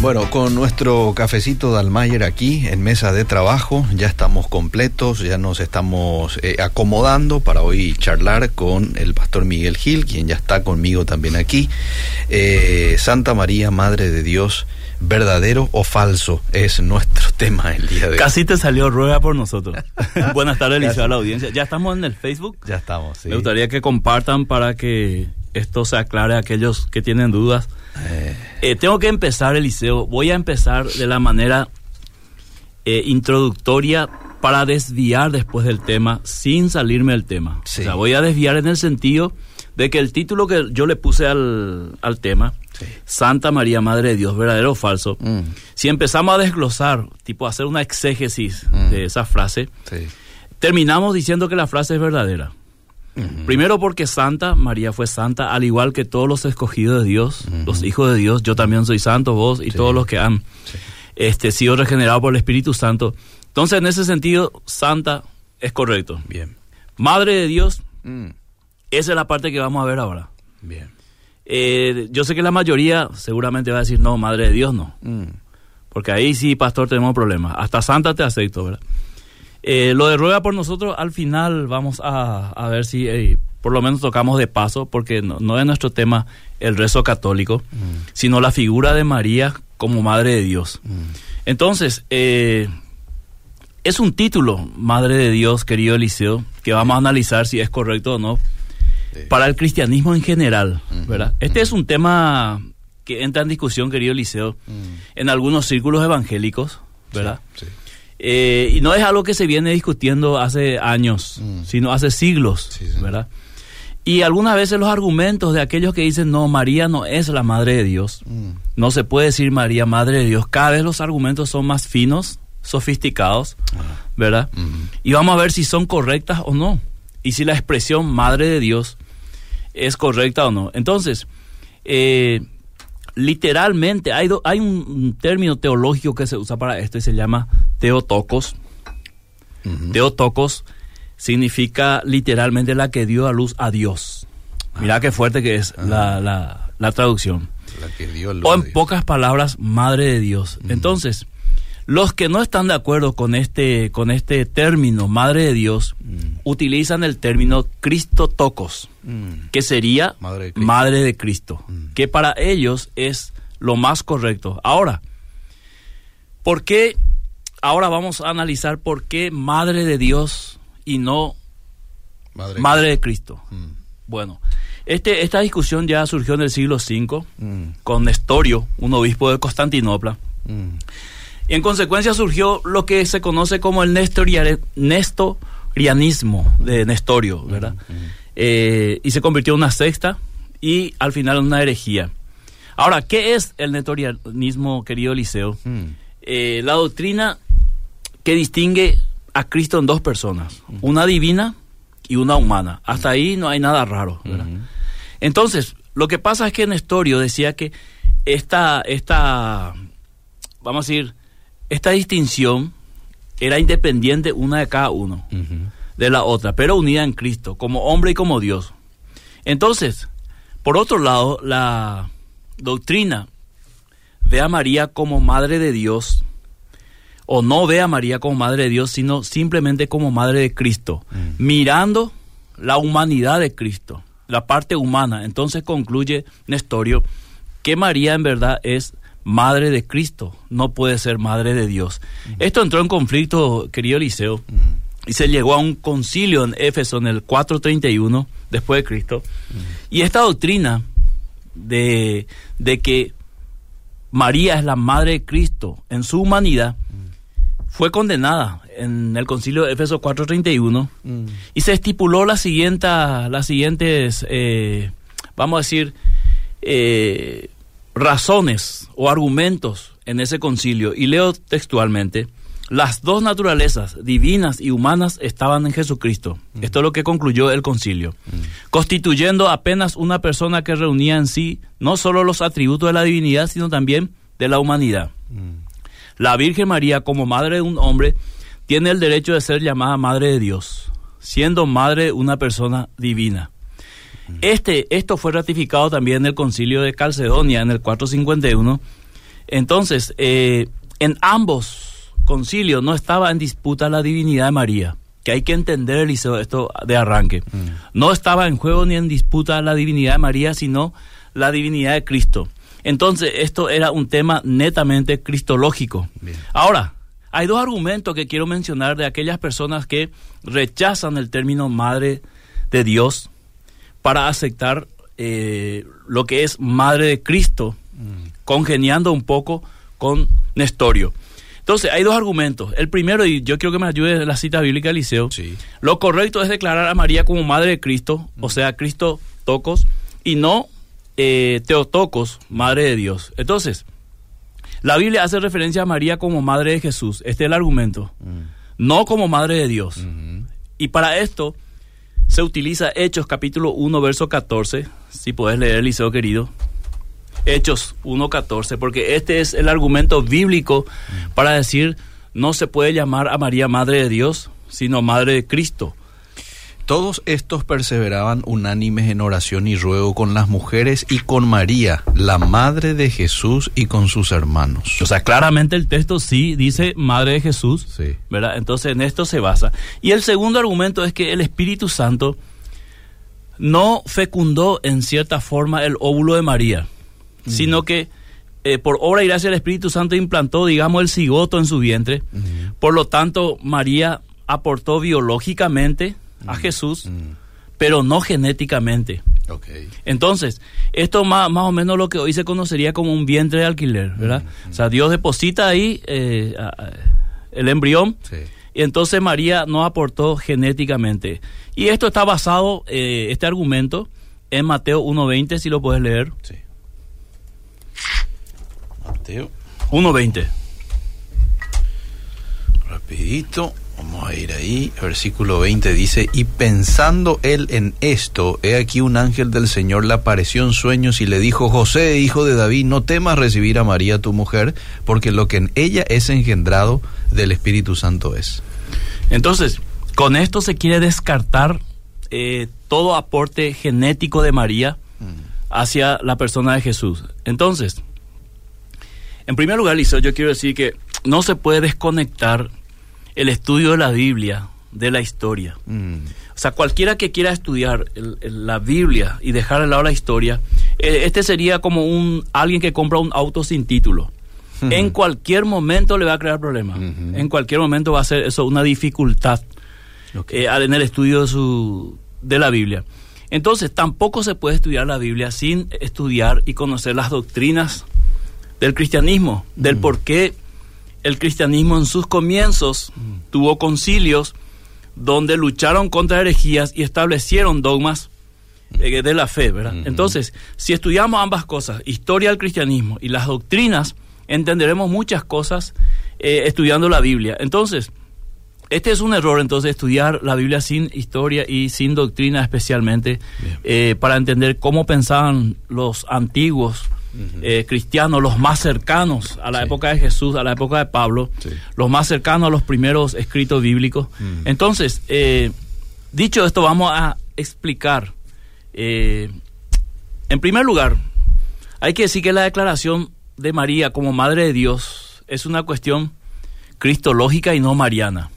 Bueno, con nuestro cafecito de Almayer aquí en mesa de trabajo, ya estamos completos, ya nos estamos eh, acomodando para hoy charlar con el pastor Miguel Gil, quien ya está conmigo también aquí. Eh, Santa María, Madre de Dios, verdadero o falso es nuestro tema el día de hoy. Casi te salió rueda por nosotros. Buenas tardes, Liceo, a la audiencia. Ya estamos en el Facebook. Ya estamos, sí. Me gustaría que compartan para que esto se aclare a aquellos que tienen dudas. Eh, Eh, tengo que empezar, Eliseo. Voy a empezar de la manera eh, introductoria para desviar después del tema sin salirme del tema. Sí. O sea, voy a desviar en el sentido de que el título que yo le puse al, al tema, Sí. Santa María, Madre de Dios, verdadero o falso, Mm. si empezamos a desglosar, tipo hacer una exégesis Mm. de esa frase, sí. terminamos diciendo que la frase es verdadera. Primero porque Santa, María fue santa, al igual que todos los escogidos de Dios, los hijos de Dios, yo también soy santo, vos y Sí. todos los que han Sí. este, sido regenerados por el Espíritu Santo. Entonces, en ese sentido, Santa es correcto. Bien. Madre de Dios, Mm. esa es la parte que vamos a ver ahora. Bien. Eh, yo sé que la mayoría seguramente va a decir, no, Madre de Dios no. Mm. Porque ahí sí, pastor, tenemos problemas. Hasta Santa te acepto, ¿verdad? Eh, lo de ruega por nosotros, al final vamos a, a ver si eh, por lo menos tocamos de paso, porque no, no es nuestro tema el rezo católico, Mm. sino la figura de María como Madre de Dios. Mm. Entonces, eh, es un título, Madre de Dios, querido Eliseo, que vamos a analizar si es correcto o no, Sí. para el cristianismo en general, Ujú, ¿verdad? Este es un tema que entra en discusión, querido Eliseo, Mm. en algunos círculos evangélicos, ¿verdad? Sí. Eh, y no es algo que se viene discutiendo hace años, Mm. sino hace siglos, Sí, sí. ¿verdad? Y algunas veces los argumentos de aquellos que dicen, no, María no es la Madre de Dios, Mm. no se puede decir María Madre de Dios, cada vez los argumentos son más finos, sofisticados, Ah. ¿verdad? Mm. Y vamos a ver si son correctas o no, y si la expresión Madre de Dios es correcta o no. Entonces, eh, literalmente hay, do- hay un, término teológico que se usa para esto y se llama teotocos. Teotocos significa literalmente la que dio a luz a Dios. Mirá qué fuerte que es la, la- la traducción. La que dio luz O a en Dios. pocas palabras, Madre de Dios. Entonces, los que no están de acuerdo con este, con este término, Madre de Dios. Utilizan el término Cristotocos, Mm. que sería Madre de Cristo. Madre de Cristo, Mm. que para ellos es lo más correcto. Ahora, ¿por qué? Ahora vamos a analizar por qué Madre de Dios y no Madre. Madre de Cristo. Mm. Bueno, este, esta discusión ya surgió en el siglo V Mm. con Nestorio, un obispo de Constantinopla. Y en consecuencia surgió lo que se conoce como el nestoriare- de Nestorio, ¿verdad? Eh, y se convirtió en una sexta y al final en una herejía. Ahora, ¿qué es el nestorianismo, querido Eliseo? Mm. Eh, la doctrina que distingue a Cristo en dos personas, una divina y una humana. Hasta ahí no hay nada raro, ¿verdad? Entonces, lo que pasa es que Nestorio decía que esta, esta, vamos a decir, esta distinción era independiente una de cada uno, de la otra, pero unida en Cristo, como hombre y como Dios. Entonces, por otro lado, la doctrina ve a María como madre de Dios, o no ve a María como madre de Dios, sino simplemente como madre de Cristo, Mm. mirando la humanidad de Cristo, la parte humana. Entonces concluye Nestorio que María en verdad es madre de Cristo, no puede ser madre de Dios. Esto entró en conflicto, querido Eliseo, y se llegó a un concilio en Éfeso en el 431 después de Cristo. Y esta doctrina de, de que María es la madre de Cristo en su humanidad fue condenada en el concilio de Éfeso 431 Mm. y se estipuló la siguiente, las siguientes, eh, vamos a decir, eh, razones o argumentos en ese concilio. Y leo textualmente, las dos naturalezas, divinas y humanas, estaban en Jesucristo. Esto es lo que concluyó el concilio. Constituyendo apenas una persona que reunía en sí no solo los atributos de la divinidad, sino también de la humanidad. Mm. La Virgen María, como madre de un hombre, tiene el derecho de ser llamada Madre de Dios, siendo madre de una persona divina. Este, esto fue ratificado también en el concilio de Calcedonia en el 451 Entonces, eh, en ambos concilios no estaba en disputa la divinidad de María, que hay que entender, Eliseo, esto de arranque. Mm. No estaba en juego ni en disputa la divinidad de María, sino la divinidad de Cristo. Entonces, esto era un tema netamente cristológico. Ahora, hay dos argumentos que quiero mencionar de aquellas personas que rechazan el término madre de Dios para aceptar eh, lo que es madre de Cristo, mm. congeniando un poco con Nestorio. Entonces, hay dos argumentos. El primero, y yo quiero que me ayude la cita bíblica de Liceo, lo correcto es declarar a María como madre de Cristo, o sea, Cristo tocos, y no eh, Teotocos, madre de Dios. Entonces, la Biblia hace referencia a María como madre de Jesús. Este es el argumento. Mm. No como madre de Dios. Mm-hmm. Y para esto se utiliza Hechos capítulo 1, verso 14. Si puedes leer, Eliseo querido. Hechos 1.14, porque este es el argumento bíblico para decir no se puede llamar a María Madre de Dios, sino Madre de Cristo. Todos estos perseveraban unánimes en oración y ruego con las mujeres y con María, la madre de Jesús y con sus hermanos. O sea, claramente el texto sí dice madre de Jesús, sí. ¿verdad? Entonces en esto se basa. Y el segundo argumento es que el Espíritu Santo no fecundó en cierta forma el óvulo de María, sino que eh, por obra y gracia del Espíritu Santo implantó, digamos, el cigoto en su vientre. Por lo tanto, María aportó biológicamente a mm, Jesús, mm. pero no genéticamente. Entonces, esto más, más o menos lo que hoy se conocería como un vientre de alquiler, ¿verdad? Mm, o sea, Dios deposita ahí eh, el embrión y entonces María no aportó genéticamente. Y esto está basado, eh, este argumento, en Mateo 1.20, si lo puedes leer. Sí. Mateo 1.20. Rapidito. Vamos a ir ahí, versículo 20 dice, y pensando él en esto, he aquí un ángel del Señor le apareció en sueños y le dijo, José, hijo de David, no temas recibir a María tu mujer, porque lo que en ella es engendrado del Espíritu Santo es. Entonces, con esto se quiere descartar eh, todo aporte genético de María mm. hacia la persona de Jesús. Entonces, en primer lugar, Lisa, yo quiero decir que no se puede desconectar el estudio de la Biblia de la historia. Mm. O sea, cualquiera que quiera estudiar la Biblia y dejar al lado la historia, eh, este sería como un alguien que compra un auto sin título. En cualquier momento le va a crear problemas. En cualquier momento va a ser eso una dificultad eh, en el estudio de, su, de la Biblia. Entonces, tampoco se puede estudiar la Biblia sin estudiar y conocer las doctrinas del cristianismo, del por qué el cristianismo en sus comienzos mm. tuvo concilios donde lucharon contra herejías y establecieron dogmas eh, de la fe, ¿verdad? Entonces, si estudiamos ambas cosas, historia del cristianismo y las doctrinas, entenderemos muchas cosas eh, estudiando la Biblia. Entonces, este es un error, entonces, estudiar la Biblia sin historia y sin doctrina especialmente, eh, para entender cómo pensaban los antiguos eh, cristianos, los más cercanos a la época de Jesús, a la época de Pablo, los más cercanos a los primeros escritos bíblicos. Entonces, eh, dicho esto, vamos a explicar. Eh, en primer lugar, hay que decir que la declaración de María como Madre de Dios es una cuestión cristológica y no mariana.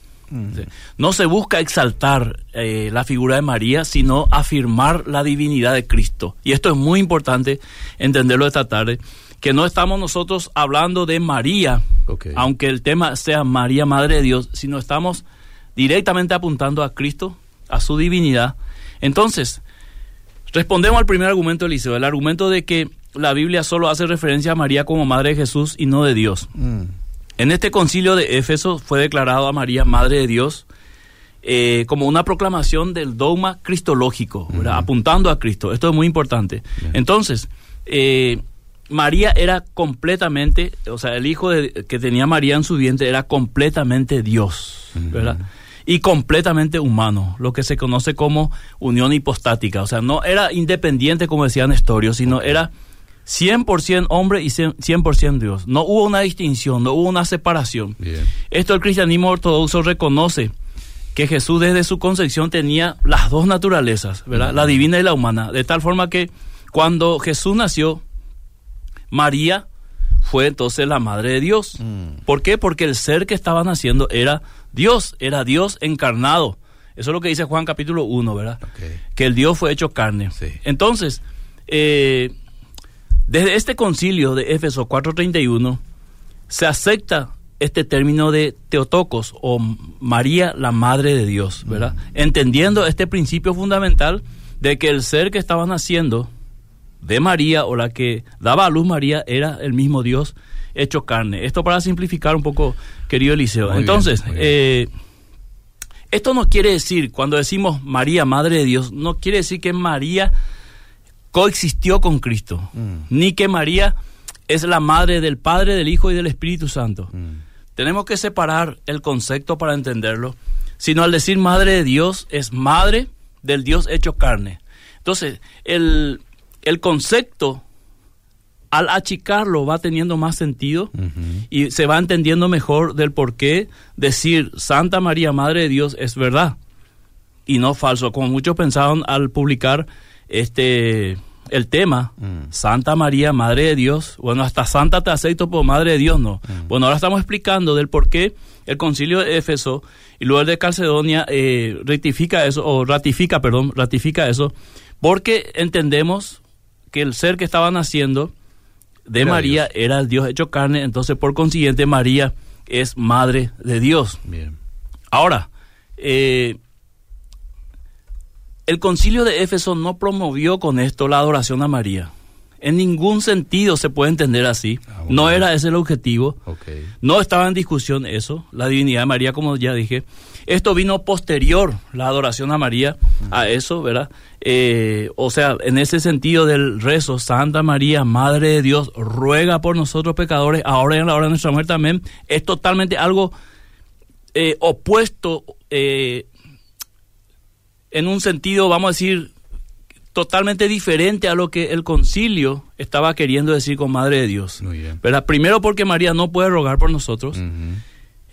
No se busca exaltar eh, la figura de María, sino afirmar la divinidad de Cristo. Y esto es muy importante entenderlo esta tarde, que no estamos nosotros hablando de María, aunque el tema sea María, Madre de Dios, sino estamos directamente apuntando a Cristo, a su divinidad. Entonces, respondemos al primer argumento, Eliseo, el argumento de que la Biblia solo hace referencia a María como Madre de Jesús y no de Dios. Mm. En este concilio de Éfeso fue declarado a María Madre de Dios eh, como una proclamación del dogma cristológico, apuntando a Cristo. Esto es muy importante. Entonces, eh, María era completamente, o sea, el hijo que tenía María en su vientre era completamente Dios, ¿verdad? Y completamente humano, lo que se conoce como unión hipostática. O sea, no era independiente, como decía Nestorio, sino era 100% hombre y 100% Dios. No hubo una distinción, no hubo una separación. Esto el cristianismo ortodoxo reconoce que Jesús desde su concepción tenía las dos naturalezas, ¿verdad? La divina y la humana, de tal forma que cuando Jesús nació, María fue entonces la madre de Dios. ¿Por qué? Porque el ser que estaba naciendo era Dios, era Dios encarnado. Eso es lo que dice Juan capítulo 1, ¿verdad? Que el Dios fue hecho carne. Entonces, eh, desde este concilio de Éfeso 4:31 se acepta este término de Teotocos o María la Madre de Dios, ¿verdad? Entendiendo este principio fundamental de que el ser que estaba naciendo de María o la que daba a luz María era el mismo Dios hecho carne. Esto para simplificar un poco, querido Eliseo. Entonces, eh, esto no quiere decir, cuando decimos María, Madre de Dios, no quiere decir que María coexistió con Cristo, mm. ni que María es la madre del Padre, del Hijo y del Espíritu Santo. Mm. Tenemos que separar el concepto para entenderlo, sino al decir Madre de Dios es madre del Dios hecho carne. Entonces, el, el concepto al achicarlo va teniendo más sentido y se va entendiendo mejor del por qué decir Santa María, Madre de Dios, es verdad y no falso, como muchos pensaban al publicar este el tema, mm. Santa María, Madre de Dios, bueno, hasta Santa te acepto por Madre de Dios, no. Mm. Bueno, ahora estamos explicando del por qué el concilio de Éfeso y luego el de Calcedonia eh, rectifica eso, o ratifica, perdón, ratifica eso, porque entendemos que el ser que estaba naciendo de María era el Dios hecho carne, entonces por consiguiente María es madre de Dios. Bien. Ahora, eh, el concilio de Éfeso no promovió con esto la adoración a María. En ningún sentido se puede entender así. Ah, no era ese el objetivo. No estaba en discusión eso, la divinidad de María, como ya dije. Esto vino posterior, la adoración a María, a eso, ¿verdad? Eh, o sea, en ese sentido del rezo, Santa María, Madre de Dios, ruega por nosotros pecadores, ahora y en la hora de nuestra muerte también, es totalmente algo eh, opuesto, eh, en un sentido, vamos a decir, totalmente diferente a lo que el concilio estaba queriendo decir con Madre de Dios. ¿verdad? Primero porque María no puede rogar por nosotros.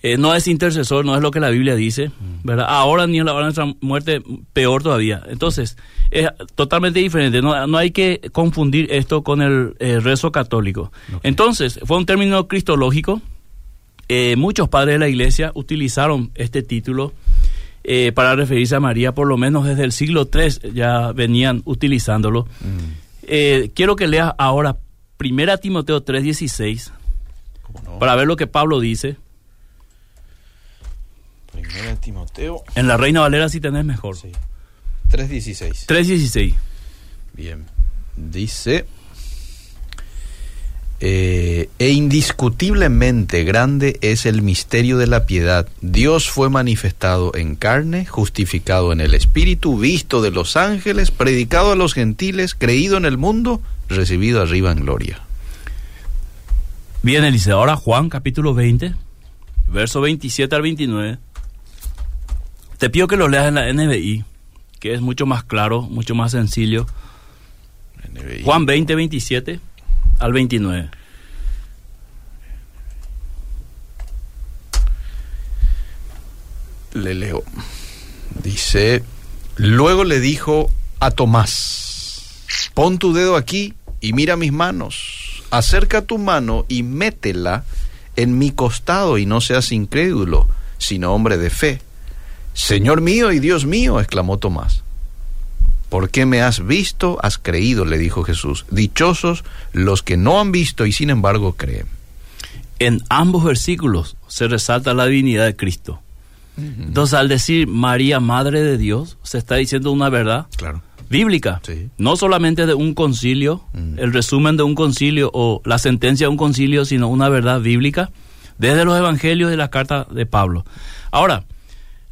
Eh, no es intercesor, no es lo que la Biblia dice. ¿verdad? Ahora ni en la hora de nuestra muerte, peor todavía. Entonces, es totalmente diferente. No, no hay que confundir esto con el rezo católico. Entonces, fue un término cristológico. Eh, muchos padres de la iglesia utilizaron este título eh, para referirse a María, por lo menos desde el siglo III ya venían utilizándolo. Mm. quiero que leas ahora 1 Timoteo 3:16 para ver lo que Pablo dice. Primera Timoteo. En la Reina Valera sí tenés mejor. Sí. 3.16. 3.16. Bien. Dice... Eh, e indiscutiblemente grande es el misterio de la piedad. Dios fue manifestado en carne, justificado en el Espíritu, visto de los ángeles, predicado a los gentiles, creído en el mundo, recibido arriba en gloria. Bien, Eliseo, ahora Juan capítulo 20, verso 27 al 29. Te pido que lo leas en la NBI, que es mucho más claro, mucho más sencillo. Juan 20, 27 al 29. Le leo. Dice, luego le dijo a Tomás, pon tu dedo aquí y mira mis manos, acerca tu mano y métela en mi costado y no seas incrédulo, sino hombre de fe. Señor mío y Dios mío, exclamó Tomás. ¿Por qué me has visto? Has creído, le dijo Jesús. Dichosos los que no han visto y sin embargo creen. En ambos versículos se resalta la divinidad de Cristo. Entonces, al decir María, Madre de Dios, se está diciendo una verdad claro. bíblica. No solamente de un concilio, el resumen de un concilio o la sentencia de un concilio, sino una verdad bíblica desde los evangelios y las cartas de Pablo. Ahora,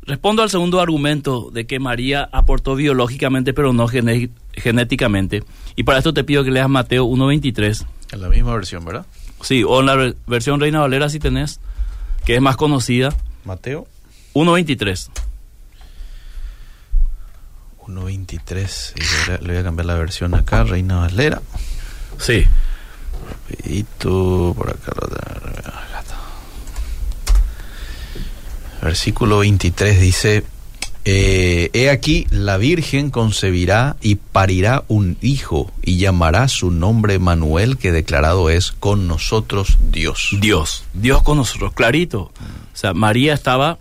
Respondo al segundo argumento de que María aportó biológicamente pero no genéticamente. Y para esto te pido que leas Mateo 1.23. En la misma versión, ¿verdad? Sí, o en la versión Reina Valera si tenés, que es más conocida. Mateo 1.23. 1.23. Le voy a cambiar la versión acá, Reina Valera. Sí. Rapidito, por acá. Versículo 23 dice, Eh, he aquí, la Virgen concebirá y parirá un hijo y llamará su nombre Manuel, que declarado es con nosotros Dios. Dios, Dios con nosotros, clarito. O sea, María estaba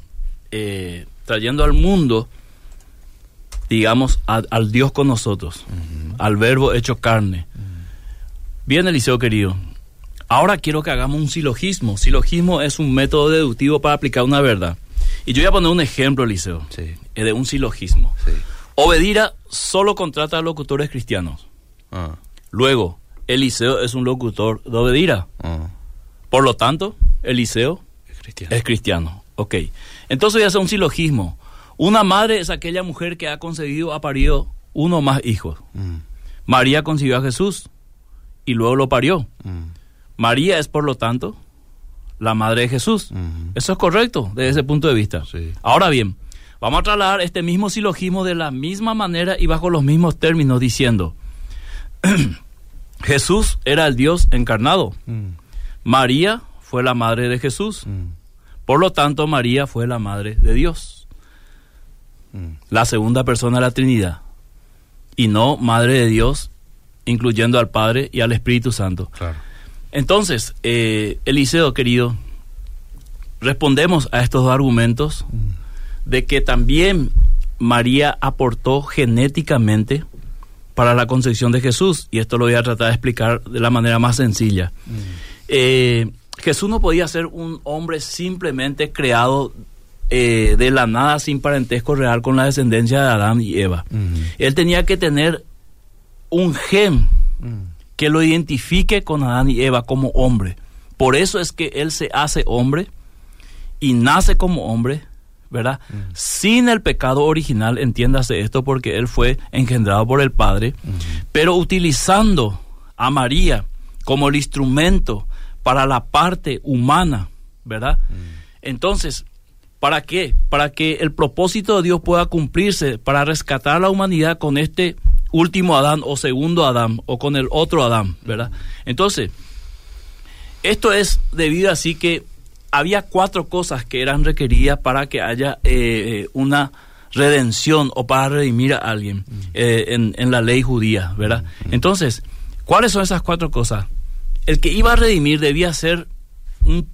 eh, trayendo al mundo, digamos, a- al Dios con nosotros, al verbo hecho carne. Bien, Eliseo querido. Ahora quiero que hagamos un silogismo. Silogismo es un método deductivo para aplicar una verdad. Y yo voy a poner un ejemplo, Eliseo, Sí, eh, de un silogismo. sí. Obedira solo contrata a locutores cristianos. Ah, Luego, Eliseo es un locutor de Obedira. ah, Por lo tanto, Eliseo es cristiano. es cristiano. Ok. Entonces voy a hacer un silogismo. Una madre es aquella mujer que ha concebido, ha parido uno o más hijos. Mm, María concibió a Jesús y luego lo parió. mm, María es, por lo tanto, la madre de Jesús. Eso es correcto desde ese punto de vista. Sí. Ahora bien, vamos a trasladar este mismo silogismo de la misma manera y bajo los mismos términos, diciendo, Jesús era el Dios encarnado. Mm, María fue la madre de Jesús. mm, Por lo tanto, María fue la madre de Dios, mm. la segunda persona de la Trinidad, y no madre de Dios, incluyendo al Padre y al Espíritu Santo. Claro. Entonces, eh, Eliseo, querido, respondemos a estos dos argumentos de que también María aportó genéticamente para la concepción de Jesús, y esto lo voy a tratar de explicar de la manera más sencilla. Eh, Jesús no podía ser un hombre simplemente creado eh, de la nada sin parentesco real con la descendencia de Adán y Eva. Mm, Él tenía que tener un gen mm. Que lo identifique con Adán y Eva como hombre. Por eso es que él se hace hombre y nace como hombre, ¿verdad? Sin el pecado original, entiéndase esto, porque él fue engendrado por el Padre, pero utilizando a María como el instrumento para la parte humana, ¿verdad? Entonces, ¿para qué? Para que el propósito de Dios pueda cumplirse, para rescatar a la humanidad con este último Adán o segundo Adán o con el otro Adán, ¿verdad? Entonces, esto es debido así que había cuatro cosas que eran requeridas para que haya eh, una redención o para redimir a alguien eh, en, en la ley judía, ¿verdad? Entonces, ¿cuáles son esas cuatro cosas? El que iba a redimir debía ser un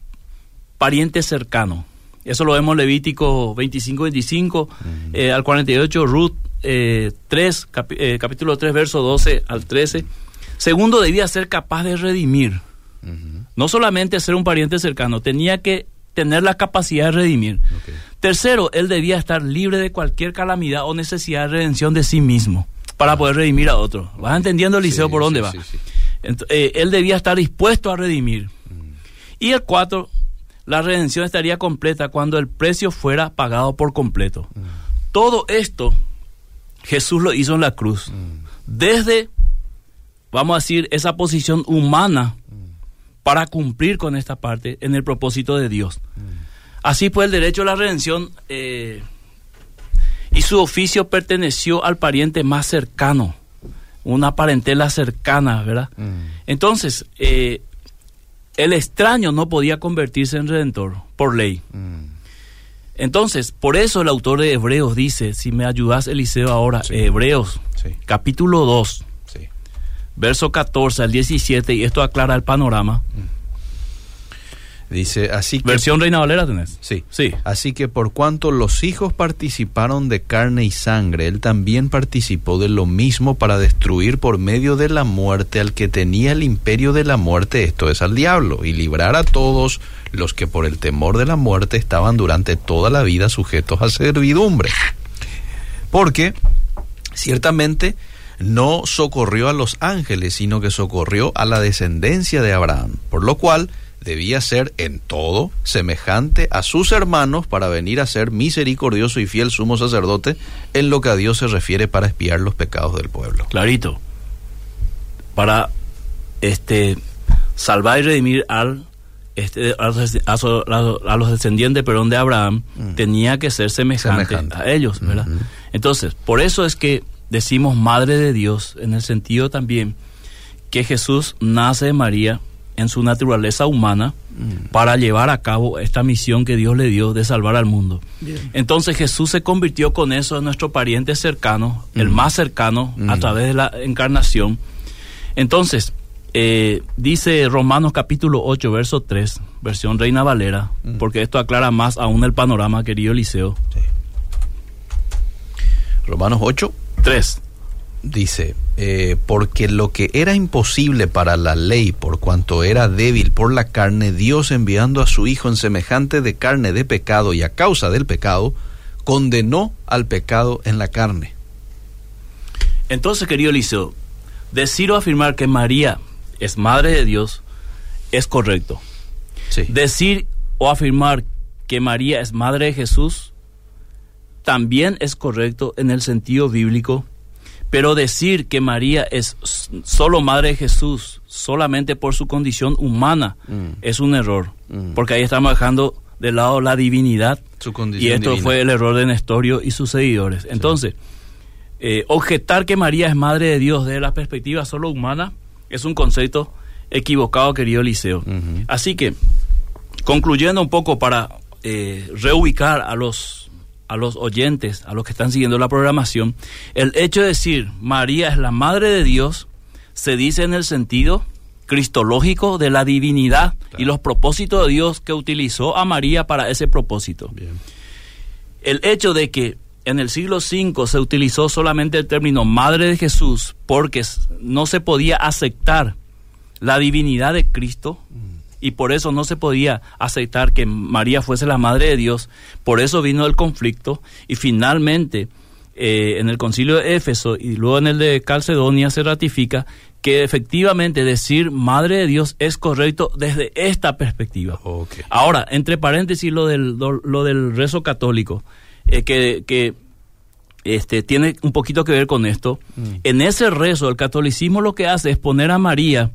pariente cercano. Eso lo vemos en Levítico 25, 25 eh, al 48, Ruth eh, 3, capi- eh, capítulo 3, verso 12 al 13. Segundo, debía ser capaz de redimir. No solamente ser un pariente cercano, tenía que tener la capacidad de redimir. Tercero, él debía estar libre de cualquier calamidad o necesidad de redención de sí mismo para poder redimir a otro. ¿Vas entendiendo, Eliseo, Sí, por dónde sí, va? sí, eh, él debía estar dispuesto a redimir. Y el cuatro, la redención estaría completa cuando el precio fuera pagado por completo. Todo esto Jesús lo hizo en la cruz. Desde, vamos a decir, esa posición humana para cumplir con esta parte en el propósito de Dios. Así pues, el derecho a la redención eh, y su oficio perteneció al pariente más cercano, una parentela cercana, ¿verdad? Entonces, eh, el extraño no podía convertirse en redentor por ley. mm. Entonces, por eso el autor de Hebreos dice, si me ayudas Eliseo ahora, Sí. Hebreos, Sí, capítulo 2, sí. verso 14 al 17, y esto aclara el panorama. Dice, así que... Versión Reina Valera tenés. Sí. Sí. Así que por cuanto los hijos participaron de carne y sangre, él también participó de lo mismo para destruir por medio de la muerte al que tenía el imperio de la muerte, esto es al diablo, y librar a todos los que por el temor de la muerte estaban durante toda la vida sujetos a servidumbre. Porque ciertamente no socorrió a los ángeles, sino que socorrió a la descendencia de Abraham, por lo cual debía ser en todo semejante a sus hermanos para venir a ser misericordioso y fiel sumo sacerdote en lo que a Dios se refiere para expiar los pecados del pueblo. Clarito. Para este salvar y redimir al este, a, los, a a los descendientes perdón, de Abraham, Mm. tenía que ser semejante, Semejante. a ellos, ¿verdad? Entonces, por eso es que decimos Madre de Dios, en el sentido también que Jesús nace de María en su naturaleza humana, para llevar a cabo esta misión que Dios le dio de salvar al mundo. Entonces Jesús se convirtió con eso en nuestro pariente cercano, el más cercano, a través de la encarnación. Entonces, eh, dice Romanos capítulo 8, verso 3, versión Reina Valera, porque esto aclara más aún el panorama, querido Eliseo. Romanos 8. 3 dice, eh, porque lo que era imposible para la ley, por cuanto era débil por la carne, Dios enviando a su Hijo en semejante de carne de pecado y a causa del pecado, condenó al pecado en la carne. Entonces, querido Eliseo, decir o afirmar que María es madre de Dios es correcto. Decir o afirmar que María es madre de Jesús también es correcto en el sentido bíblico pero decir que María es solo madre de Jesús, solamente por su condición humana, mm. es un error. Mm. Porque ahí estamos dejando de lado la divinidad. y esto fue el error de Nestorio y sus seguidores. Entonces, eh, objetar que María es madre de Dios desde la perspectiva solo humana es un concepto equivocado, querido Eliseo. Así que, concluyendo un poco para eh, reubicar a los a los oyentes, a los que están siguiendo la programación, el hecho de decir María es la Madre de Dios se dice en el sentido cristológico de la divinidad y los propósitos de Dios que utilizó a María para ese propósito. El hecho de que en el siglo V se utilizó solamente el término Madre de Jesús porque no se podía aceptar la divinidad de Cristo, y por eso no se podía aceptar que María fuese la madre de Dios, por eso vino el conflicto y finalmente eh, en el concilio de Éfeso y luego en el de Calcedonia se ratifica que efectivamente decir madre de Dios es correcto desde esta perspectiva. Ahora, entre paréntesis, lo del, lo, del rezo católico, eh, que, que este, tiene un poquito que ver con esto. Mm. En ese rezo, el catolicismo lo que hace es poner a María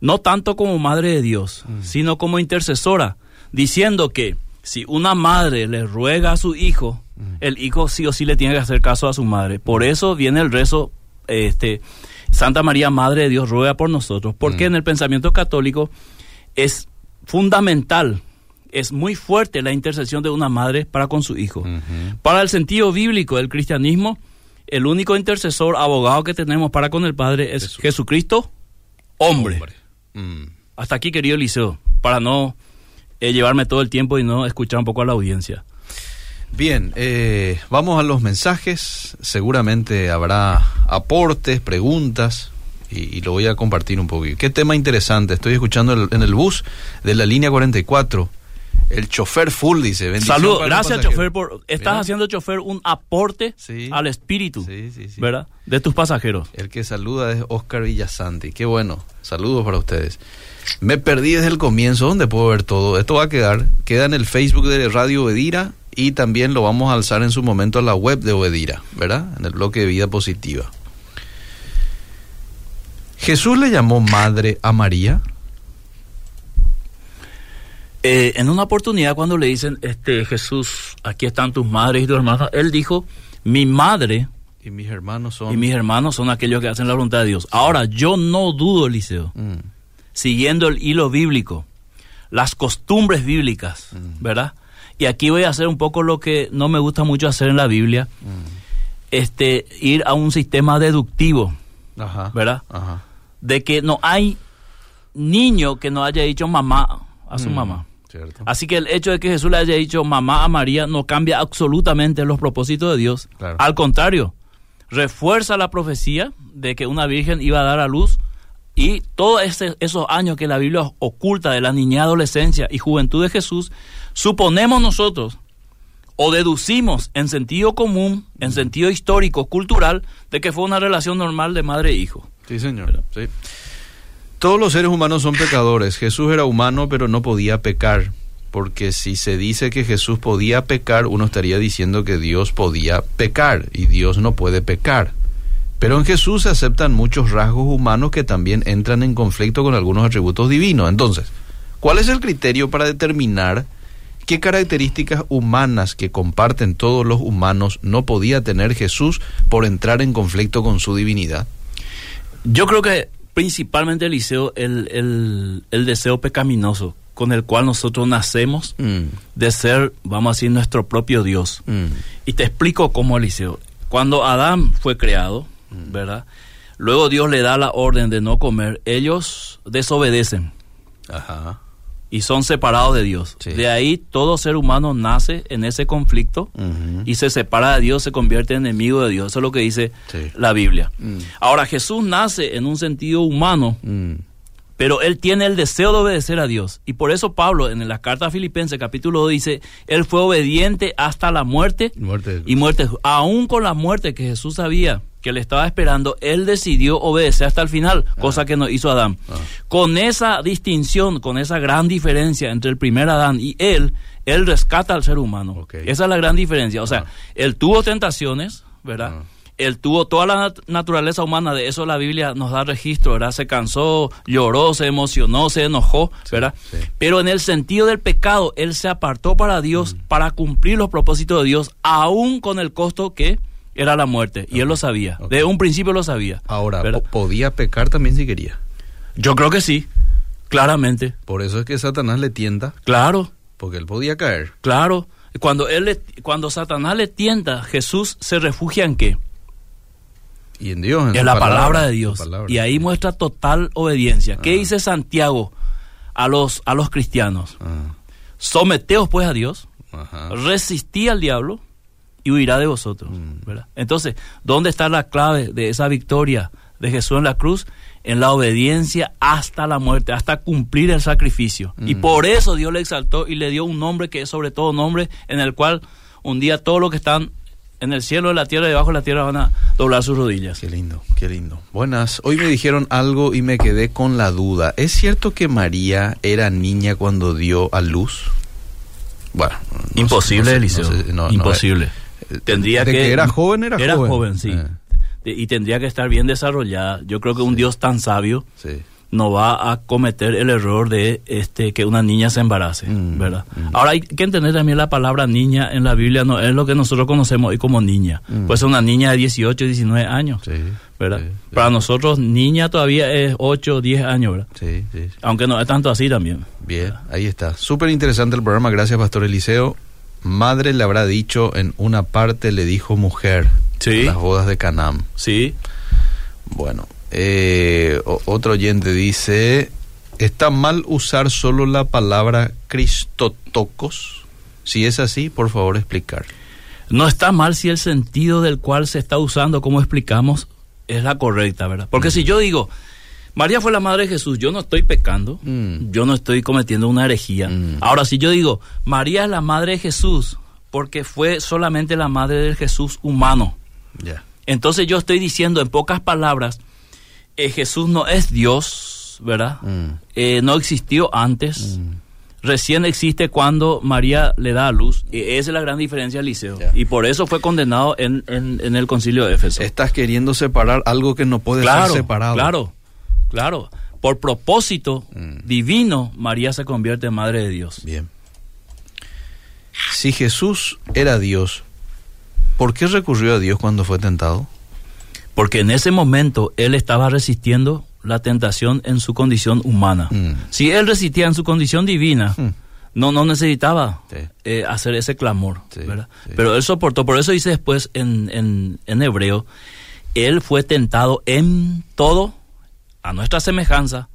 no tanto como madre de Dios, mm. sino como intercesora, diciendo que si una madre le ruega a su hijo, mm. el hijo sí o sí le tiene que hacer caso a su madre. Por mm. eso viene el rezo, este, Santa María, Madre de Dios, ruega por nosotros, porque en el pensamiento católico es fundamental, es muy fuerte la intercesión de una madre para con su hijo. Para el sentido bíblico del cristianismo, el único intercesor, abogado que tenemos para con el Padre es Jesucristo, hombre. Mm. Hasta aquí, querido Eliseo, para no eh, llevarme todo el tiempo y no escuchar un poco a la audiencia. Bien, eh, vamos a los mensajes. Seguramente habrá aportes, preguntas y, lo voy a compartir un poquito. Qué tema interesante. Estoy escuchando en el bus de la línea 44 el chofer full dice. Saludos, gracias chofer por estás haciendo chofer un aporte al espíritu, ¿verdad? De tus pasajeros. El que saluda es Oscar Villasanti. Qué bueno. Saludos para ustedes. Me perdí desde el comienzo. ¿Dónde puedo ver todo? Esto va a quedar. Queda en el Facebook de Radio Obedira y también lo vamos a alzar en su momento a la web de Obedira, ¿verdad? En el bloque de vida positiva. Jesús le llamó madre a María. Eh, en una oportunidad cuando le dicen, este Jesús, aquí están tus madres y tus hermanas, él dijo, mi madre y mis hermanos son y mis hermanos son aquellos que hacen la voluntad de Dios. Ahora yo no dudo, Eliseo, mm. siguiendo el hilo bíblico, las costumbres bíblicas, mm. ¿verdad? Y aquí voy a hacer un poco lo que no me gusta mucho hacer en la Biblia, mm. este ir a un sistema deductivo, ¿verdad? De que no hay niño que no haya dicho mamá a su mamá. Así que el hecho de que Jesús le haya dicho mamá a María no cambia absolutamente los propósitos de Dios. Al contrario, refuerza la profecía de que una virgen iba a dar a luz y todos esos años que la Biblia oculta de la niña, adolescencia y juventud de Jesús, suponemos nosotros o deducimos en sentido común, en sentido histórico, cultural, de que fue una relación normal de madre e hijo. Sí, señor. Sí. Todos los seres humanos son pecadores. Jesús era humano, pero no podía pecar. Porque si se dice que Jesús podía pecar, uno estaría diciendo que Dios podía pecar y Dios no puede pecar. Pero en Jesús se aceptan muchos rasgos humanos que también entran en conflicto con algunos atributos divinos. Entonces, ¿cuál es el criterio para determinar qué características humanas que comparten todos los humanos no podía tener Jesús por entrar en conflicto con su divinidad? Yo creo que principalmente, Eliseo, el, el, el deseo pecaminoso, con el cual nosotros nacemos Mm, de ser, vamos a decir, nuestro propio Dios. mm, Y te explico cómo, Eliseo. Cuando Adán fue creado, ¿verdad? Luego Dios le da la orden de no comer. Ellos desobedecen Ajá. Y son separados de Dios. Sí. De ahí todo ser humano nace en ese conflicto y se separa de Dios, se convierte en enemigo de Dios. Eso es lo que dice Sí. la Biblia. Mm. Ahora Jesús nace en un sentido humano, Mm, pero él tiene el deseo de obedecer a Dios. Y por eso Pablo en la carta a Filipenses capítulo 2 dice, él fue obediente hasta la muerte Muerte. y muerte. Aún con la muerte que Jesús sabía que le estaba esperando, él decidió obedecer hasta el final, cosa que no hizo Adán. Ah. Con esa distinción, con esa gran diferencia entre el primer Adán y él, él rescata al ser humano. Esa es la gran diferencia. O sea, Ah. él tuvo tentaciones, ¿verdad? Ah. Él tuvo toda la nat- naturaleza humana, de eso la Biblia nos da registro, ¿verdad? Se cansó, lloró, se emocionó, se enojó, ¿verdad? sí. Pero en el sentido del pecado, él se apartó para Dios, Mm. para cumplir los propósitos de Dios, aún con el costo que era la muerte. Y él lo sabía. Ok. De un principio lo sabía. Ahora, podía pecar también si quería. Yo creo que sí, claramente. Por eso es que Satanás le tienta, Claro, porque él podía caer. claro. Cuando, él le- cuando Satanás le tienta, Jesús se refugia en qué? Y en Dios, en, en la palabra, de Dios. palabra. Y ahí muestra total obediencia. ¿Qué Ah. dice Santiago a los, a los cristianos? Ah, Someteos pues a Dios, ajá. resistí al diablo y huirá de vosotros. Mm. ¿verdad? Entonces, ¿dónde está la clave de esa victoria de Jesús en la cruz? En la obediencia hasta la muerte, hasta cumplir el sacrificio. Y Mm. por eso Dios le exaltó y le dio un nombre que es sobre todo nombre en el cual un día todos los que están en el cielo, en la tierra y debajo de la tierra van a doblar sus rodillas. Qué lindo, qué lindo. Buenas. Hoy me dijeron algo y me quedé con la duda. ¿Es cierto que María era niña cuando dio a luz? Bueno, no Imposible, sé, Eliseo. no sé, no, no, Imposible. Tendría de que, era joven, era, era joven. joven, sí. Eh, De- Y tendría que estar bien desarrollada. Yo creo que un Dios tan sabio sí. no va a cometer el error de este que una niña se embarace, Mm, ¿verdad? mm. Ahora hay que entender también la palabra niña en la Biblia no es lo que nosotros conocemos hoy como niña. Mm. Puede ser una niña de 18, 19 años, Sí, ¿verdad? sí, sí. Para nosotros niña todavía es 8, 10 años, ¿verdad? Sí, sí, sí. Aunque no es tanto así también. Bien, ahí está. Súper interesante el programa. Gracias, Pastor Eliseo. Madre le habrá dicho en una parte, le dijo mujer. Sí. en Las bodas de Canaán. Sí. Bueno, eh, otro oyente dice, ¿está mal usar solo la palabra cristotocos? Si es así, por favor explicar. No está mal si el sentido del cual se está usando, como explicamos, es la correcta, ¿verdad? Porque si yo digo, María fue la madre de Jesús, yo no estoy pecando, Mm. yo no estoy cometiendo una herejía. Mm. Ahora, si yo digo, María es la madre de Jesús, porque fue solamente la madre del Jesús humano, entonces yo estoy diciendo en pocas palabras, eh, Jesús no es Dios, ¿verdad? Mm. Eh, no existió antes. Recién existe cuando María le da a luz. Y esa es la gran diferencia, Eliseo. Ya. Y por eso fue condenado en, en- en el concilio de Éfeso. Estás queriendo separar algo que no puede claro, ser separado. claro, claro. Por propósito Mm. divino, María se convierte en madre de Dios. Bien. Si Jesús era Dios, ¿por qué recurrió a Dios cuando fue tentado? Porque en ese momento él estaba resistiendo la tentación en su condición humana. Mm. Si él resistía en su condición divina, Mm. no, no necesitaba Sí. eh, hacer ese clamor, Sí, ¿verdad? sí. Pero él soportó, por eso dice después en, en, en hebreo, él fue tentado en todo a nuestra semejanza,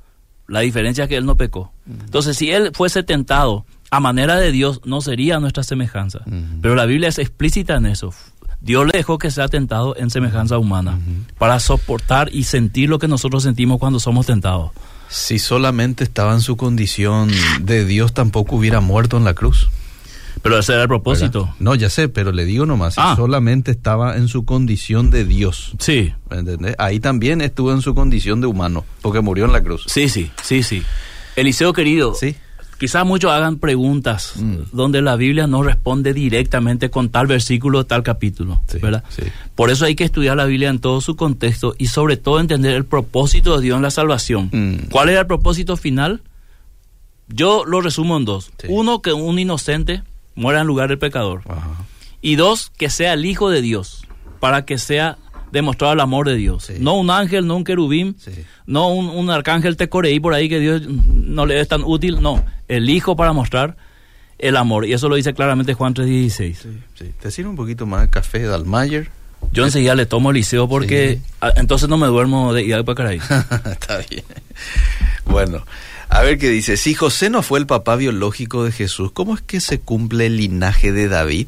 la diferencia es que él no pecó. Entonces, si él fuese tentado a manera de Dios, no sería nuestra semejanza. Pero la Biblia es explícita en eso. Dios le dejó que sea tentado en semejanza humana, para soportar y sentir lo que nosotros sentimos cuando somos tentados. Si solamente estaba en su condición de Dios, tampoco hubiera muerto en la cruz. Pero ese era el propósito. ¿verdad? No, ya sé, pero le digo nomás, Ah. solamente estaba en su condición de Dios, Sí, ¿me entendés? Ahí también estuvo en su condición de humano, porque murió en la cruz. sí, sí, sí, sí. Eliseo querido, Sí. quizás muchos hagan preguntas Mm. donde la Biblia no responde directamente con tal versículo, tal capítulo, Sí, ¿verdad? sí. Por eso hay que estudiar la Biblia en todo su contexto y sobre todo entender el propósito de Dios en la salvación. Mm. ¿Cuál era el propósito final? Yo lo resumo en dos. Sí. Uno, que un inocente muera en lugar del pecador. Ajá. Y dos, que sea el Hijo de Dios, para que sea demostraba el amor de Dios. Sí. No un ángel, no un querubín, Sí. no un, un arcángel tecoreí por ahí que Dios no le es tan útil, no, el Hijo para mostrar el amor. Y eso lo dice claramente Juan 3.16. Sí, sí. ¿Te sirve un poquito más de café Dalmayer? Yo enseguida le tomo el liceo porque ah, entonces no me duermo de ida para. Está bien. Bueno, a ver qué dice. Si José no fue el papá biológico de Jesús, ¿cómo es que se cumple el linaje de David?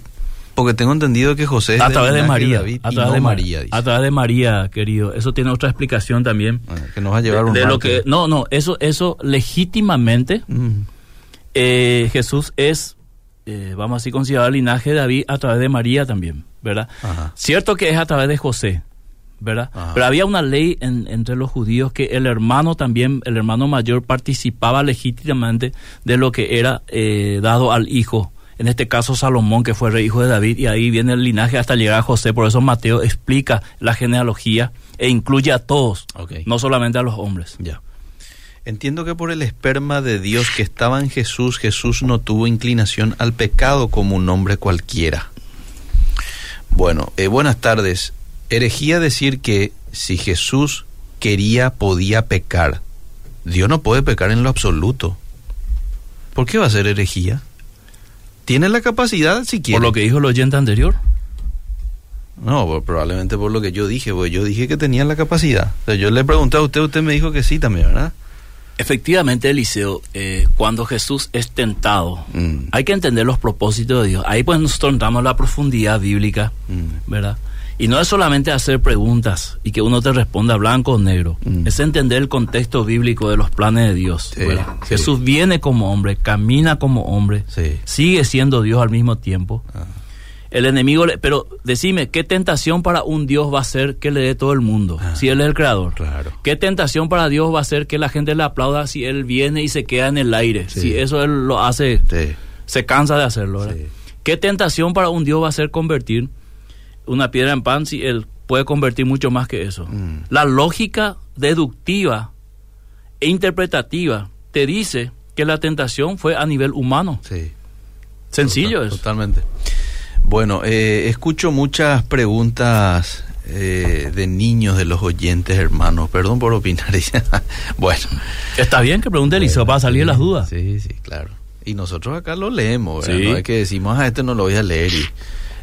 Porque tengo entendido que José es a través de María, David a través no de Ma- María, dice. a través de María, querido. Eso tiene otra explicación también. Que nos va a llevar un de lo rato. que no, no, eso eso legítimamente Mm, eh, Jesús es eh, vamos así considerar el linaje de David a través de María también, ¿verdad? Ajá. Cierto que es a través de José, ¿verdad? Ajá. Pero había una ley en- entre los judíos que el hermano también, el hermano mayor participaba legítimamente de lo que era eh, dado al hijo. En este caso Salomón, que fue rey hijo de David, y ahí viene el linaje hasta llegar a José. Por eso Mateo explica la genealogía e incluye a todos, no solamente a los hombres. Ya. Entiendo que por el esperma de Dios que estaba en Jesús, Jesús no tuvo inclinación al pecado como un hombre cualquiera. Bueno, eh, buenas tardes. Herejía decir que si Jesús quería, podía pecar. Dios no puede pecar en lo absoluto. ¿Por qué va a ser herejía? Tiene la capacidad si quiere. Por lo que dijo el oyente anterior. No, pues, probablemente por lo que yo dije, pues yo dije que tenía la capacidad. O sea, yo le pregunté a usted, usted me dijo que sí también, ¿verdad? Efectivamente, Eliseo, eh, cuando Jesús es tentado, Mm. hay que entender los propósitos de Dios. Ahí pues nosotros entramos a la profundidad bíblica, Mm. ¿verdad? Y no es solamente hacer preguntas y que uno te responda blanco o negro, Mm. es entender el contexto bíblico de los planes de Dios. Sí, ¿verdad? sí. Jesús viene como hombre, camina como hombre, Sí. sigue siendo Dios al mismo tiempo. Ah. El enemigo, le- pero decime, ¿qué tentación para un Dios va a ser que le dé todo el mundo? Ah. Si Él es el creador. Claro. ¿Qué tentación para Dios va a ser que la gente le aplauda si Él viene y se queda en el aire? Si eso Él lo hace, se cansa de hacerlo. ¿Qué tentación para un Dios va a ser convertir una piedra en pan si Él puede convertir mucho más que eso? Mm. La lógica deductiva e interpretativa te dice que la tentación fue a nivel humano. Sí. Sencillo Total- es. Totalmente. Bueno, eh, escucho muchas preguntas eh, de niños de los oyentes, hermanos. Perdón por opinar. bueno. Está bien que pregunte Eliseo para salir las dudas. Sí, sí, claro. Y nosotros acá lo leemos, ¿verdad? Sí. No es que decimos, a este no lo voy a leer. Y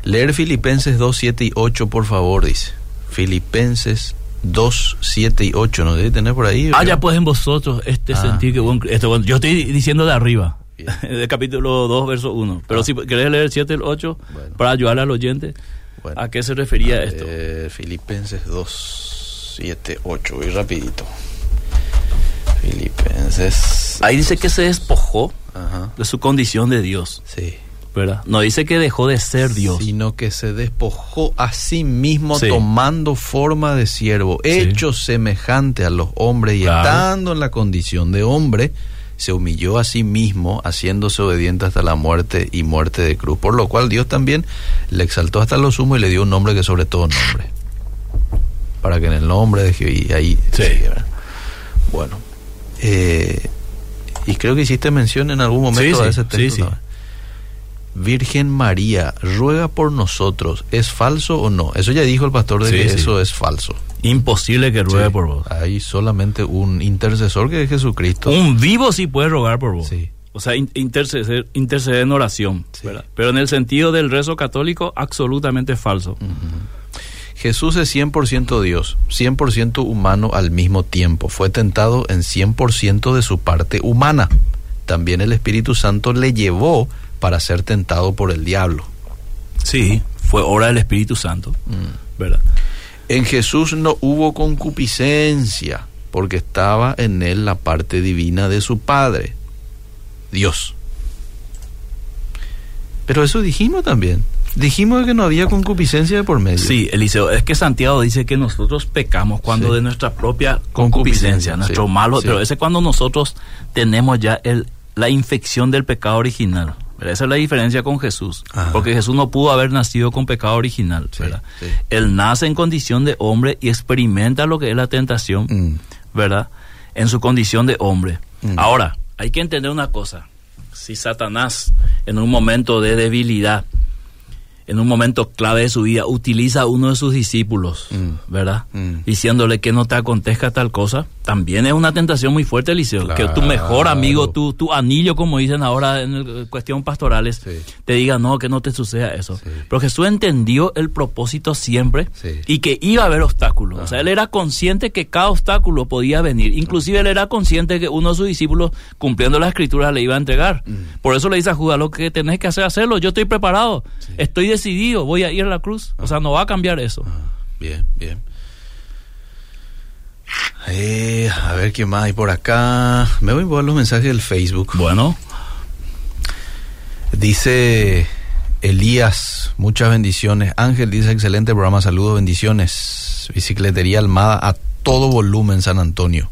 leer Filipenses 2, 7 y 8, por favor, dice. Filipenses 2, 7 y 8, ¿no debe tener por ahí? Haya ¿verdad? pues en vosotros este Ah. sentir que buen, este buen- yo estoy diciendo de arriba, del capítulo 2, verso 1. Pero Ah. si querés leer el 7 y el 8 Bueno. para ayudarle al oyente, Bueno. ¿a qué se refería A esto? ver, Filipenses 2, 7, 8, voy rapidito. Filipenses. Ahí dice que se despojó Ajá, de su condición de Dios, sí. ¿Verdad? No dice que dejó de ser Dios. Sino que se despojó a sí mismo Sí. tomando forma de siervo, hecho semejante a los hombres y Claro. estando en la condición de hombre, se humilló a sí mismo, haciéndose obediente hasta la muerte y muerte de cruz. Por lo cual Dios también le exaltó hasta lo sumo y le dio un nombre que sobre todo nombre. Para que en el nombre de Jehová, y ahí Sí. Bueno, eh, y creo que hiciste mención en algún momento sí, ese texto. sí, sí. ¿no? Virgen María, ruega por nosotros. ¿Es falso o no? Eso ya dijo el pastor de Sí, que sí. eso es falso. Imposible que ruegue Sí. por vos. Hay solamente un intercesor que es Jesucristo. Un vivo sí puede rogar por vos. Sí. O sea, in- interceder, interceder en oración. ¿verdad? Pero en el sentido del rezo católico, absolutamente falso. Jesús es 100% Dios, 100% humano al mismo tiempo. Fue tentado en 100% de su parte humana. También el Espíritu Santo le llevó para ser tentado por el diablo. Sí, fue obra del Espíritu Santo, Mm. ¿verdad? En Jesús no hubo concupiscencia, porque estaba en él la parte divina de su Padre, Dios. Pero eso dijimos también. Dijimos que no había concupiscencia de por medio. Sí, Eliseo, es que Santiago dice que nosotros pecamos cuando Sí. de nuestra propia Concupiscencia, concupiscencia, nuestro sí, malo, sí. pero ese es cuando nosotros tenemos ya el, la infección del pecado original. ¿Verdad? Esa es la diferencia con Jesús, Ajá. porque Jesús no pudo haber nacido con pecado original. Sí, ¿verdad? sí. Él nace en condición de hombre y experimenta lo que es la tentación, Mm. ¿verdad? En su condición de hombre. Mm. Ahora, hay que entender una cosa. Si Satanás, en un momento de debilidad, en un momento clave de su vida, utiliza a uno de sus discípulos, Mm. ¿verdad? Mm. Diciéndole que no te acontezca tal cosa, también es una tentación muy fuerte, Eliseo. Que tu mejor amigo, Claro. tu, tu anillo, como dicen ahora en el- cuestión pastorales, Sí. te diga, no, que no te suceda eso. Sí. Pero Jesús entendió el propósito siempre Sí. y que iba a haber obstáculos. O sea, Ajá. él era consciente que cada obstáculo podía venir. Inclusive él era consciente que uno de sus discípulos, cumpliendo la escritura, le iba a entregar. Mm. Por eso le dice a Judas, lo que tenés que hacer, hacerlo. Yo estoy preparado, estoy decidido, voy a ir a la cruz. O sea, no va a cambiar eso. Ah, bien, bien. Eh, a ver qué más hay por acá. Me voy a ver los mensajes del Facebook. Bueno, Dice Elías, muchas bendiciones. Ángel dice, excelente programa, saludos, bendiciones. Bicicletería Almada a todo volumen San Antonio.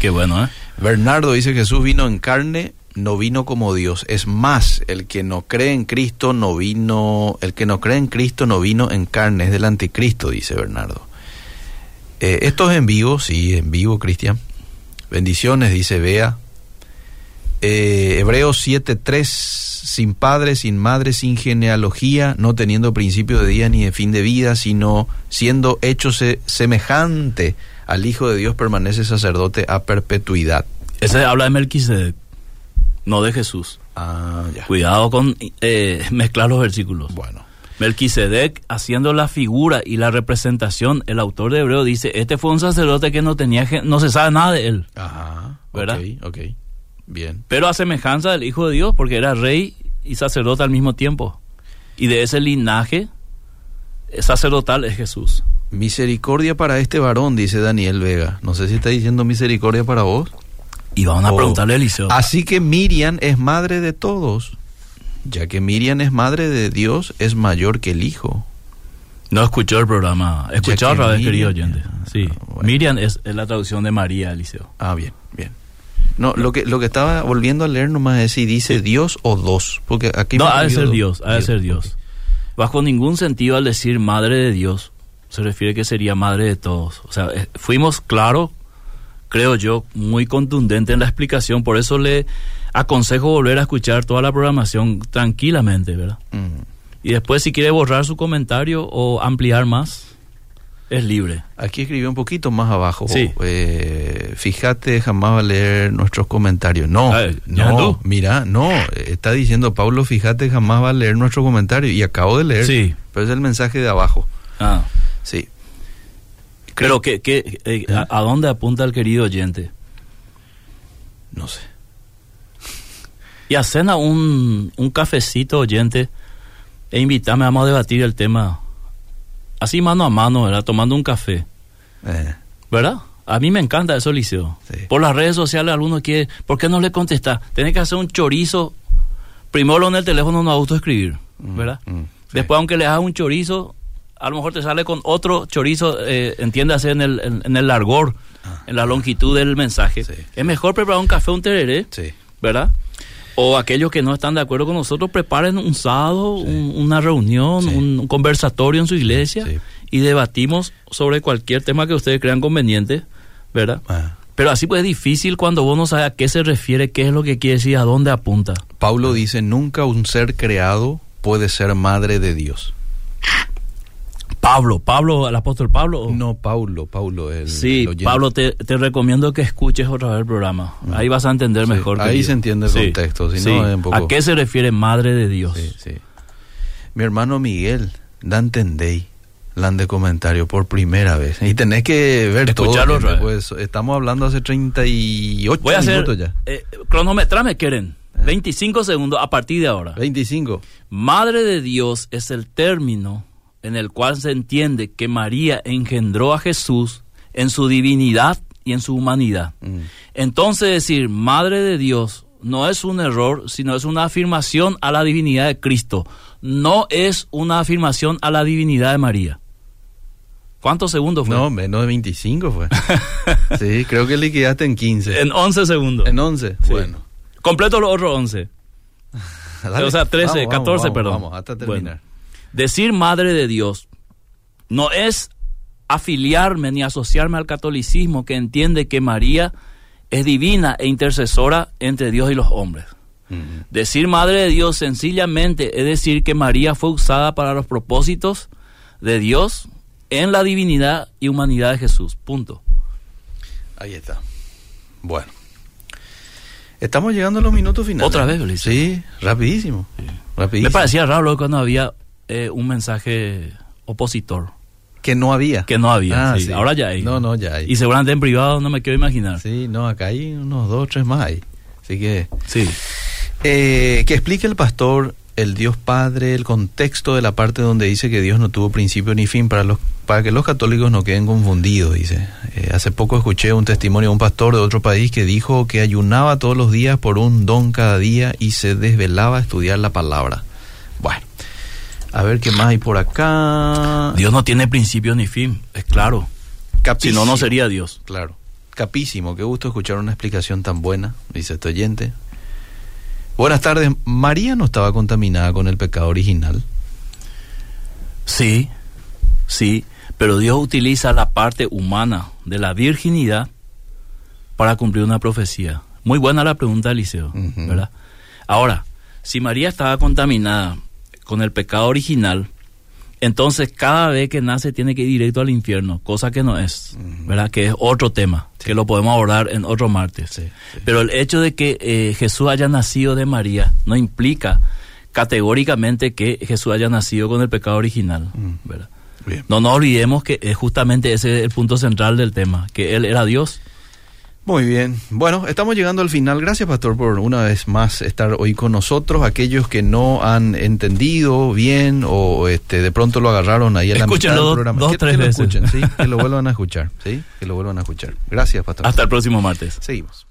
qué bueno, ¿eh? Bernardo dice, Jesús vino en carne, no vino como Dios. Es más, el que no cree en Cristo no vino, el que no cree en Cristo no vino en carne, es del anticristo, dice Bernardo. Eh, esto es en vivo, sí, en vivo, Cristian. Bendiciones, dice Bea. Eh, Hebreos 7.3, sin padre, sin madre, sin genealogía, no teniendo principio de día ni de fin de vida, sino siendo hecho se- semejante al Hijo de Dios, permanece sacerdote a perpetuidad. Ese habla de Melquisedec, no de Jesús. Ah, ya. Cuidado con eh, mezclar los versículos. Bueno. Melquisedec, haciendo la figura y la representación, el autor de Hebreo dice, este fue un sacerdote que no tenía, no se sabe nada de él, Ajá. ¿Verdad? Ok, ok. Bien. pero a semejanza del Hijo de Dios, porque era rey y sacerdote al mismo tiempo. Y de ese linaje eh, sacerdotal es Jesús. Misericordia para este varón, dice Daniel Vega. No sé si está diciendo misericordia para vos. Y van a Oh. preguntarle a Eliseo. Así que Miriam es madre de todos. Ya que Miriam es madre de Dios, es mayor que el Hijo. No escuchó el programa. Escuchó otra vez, Miriam- querido oyente. Sí. Ah, bueno. Miriam es, es la traducción de María, Eliseo. Ah, bien, bien. No, lo que, lo que estaba volviendo a leer nomás es si dice Dios o dos. Porque aquí no, ha de ser. Dios, ha de ser Dios. Bajo ningún sentido al decir madre de Dios, se refiere que sería madre de todos. O sea, eh, fuimos claros, creo yo, muy contundente en la explicación. Por eso le aconsejo volver a escuchar toda la programación tranquilamente, ¿verdad? Y después, si quiere borrar su comentario o ampliar más, es libre. Aquí escribió un poquito más abajo. Sí. eh, fíjate, jamás va a leer nuestros comentarios. No, Ah, no, mira, no. Está diciendo Pablo, fíjate, jamás va a leer nuestro comentario. Y acabo de leer. Sí. Pero es el mensaje de abajo. Ah. Sí. Pero, ¿qué, qué, eh, a, a dónde apunta el querido oyente? No sé. Y hacen a un, un cafecito oyente e invítame, vamos a debatir el tema así mano a mano, ¿verdad? Tomando un café, Eh, ¿verdad? A mí me encanta eso, Liceo. Sí. Por las redes sociales alguno quiere, ¿por qué no le contesta? Tenés que hacer un chorizo, primero en el teléfono no autoescribir, Mm, ¿verdad? mm, sí. Después, aunque le hagas un chorizo, a lo mejor te sale con otro chorizo, eh, entiéndase, en el, en, en el largor, Ah. en la longitud del mensaje. Sí. Es mejor preparar un café, un tereré, sí. ¿verdad? O aquellos que no están de acuerdo con nosotros, preparen un sábado, un- una reunión, un, un conversatorio en su iglesia y debatimos sobre cualquier tema que ustedes crean conveniente, ¿verdad? Ah. Pero así pues es difícil cuando vos no sabes a qué se refiere, qué es lo que quiere decir, a dónde apunta. Pablo dice, nunca un ser creado puede ser madre de Dios. Pablo, Pablo, el apóstol Pablo. No, Paulo, Paulo. El, Sí, el. Pablo, te, te recomiendo que escuches otra vez el programa. Ahí vas a entender Sí, mejor. ahí se entiende el contexto, si sí. no es un poco- ¿A qué se refiere madre de Dios? Mi hermano Miguel, da entendéis, lan de comentario por primera vez. Y tenés que ver Escucharlo todo. Pues, estamos hablando hace 38 Voy a hacer minutos ya. eh, cronometrame, quieren. 25 segundos a partir de ahora. 25. Madre de Dios es el término en el cual se entiende que María engendró a Jesús en su divinidad y en su humanidad. Mm. Entonces decir Madre de Dios no es un error, sino es una afirmación a la divinidad de Cristo. No es una afirmación a la divinidad de María. ¿Cuántos segundos fue? No, menos de 25 fue. sí, creo que liquidaste en 15. En 11 segundos. En 11. Sí. Bueno. Completo los otros 11. Dale. O sea, 13, 14, vamos, perdón. Vamos, hasta terminar. Bueno. Decir madre de Dios no es afiliarme ni asociarme al catolicismo que entiende que María es divina e intercesora entre Dios y los hombres. Decir madre de Dios sencillamente es decir que María fue usada para los propósitos de Dios en la divinidad y humanidad de Jesús. Punto. Ahí está. Bueno. Estamos llegando a los minutos finales. Otra vez, Belice. Sí, rapidísimo. rapidísimo. Me parecía raro cuando había eh, un mensaje opositor. Que no había. Que no había. Ah, sí. sí. Ahora ya hay. No, no, ya hay. Y seguramente en privado no me quiero imaginar. Sí, no, acá hay unos dos, tres más ahí. Así que... Sí. Eh, que explique el pastor el Dios Padre, el contexto de la parte donde dice que Dios no tuvo principio ni fin para los para que los católicos no queden confundidos, dice. Eh, hace poco escuché un testimonio de un pastor de otro país que dijo que ayunaba todos los días por un don cada día y se desvelaba a estudiar la palabra. A ver qué más hay por acá. Dios no tiene principio ni fin, es claro. Si no, no sería Dios. Claro. Capísimo, qué gusto escuchar una explicación tan buena, dice este oyente. Buenas tardes. ¿María no estaba contaminada con el pecado original? Sí, sí, pero Dios utiliza la parte humana de la virginidad para cumplir una profecía. Muy buena la pregunta, Eliseo. ¿verdad? Ahora, si María estaba contaminada con el pecado original, entonces cada vez que nace tiene que ir directo al infierno, cosa que no es, ¿verdad? Que es otro tema, que lo podemos abordar en otro martes. Sí, sí. Pero el hecho de que eh, Jesús haya nacido de María no implica categóricamente que Jesús haya nacido con el pecado original. ¿verdad? Bien. No nos olvidemos que es justamente ese es el punto central del tema, que Él era Dios. Muy bien. Bueno, estamos llegando al final. Gracias, Pastor, por una vez más estar hoy con nosotros. Aquellos que no han entendido bien o este de pronto lo agarraron ahí en la mitad del programa. dos, que, tres que lo veces. escuchen, sí, que lo vuelvan a escuchar, sí, que lo vuelvan a escuchar. Gracias, Pastor. Hasta el próximo martes. Seguimos.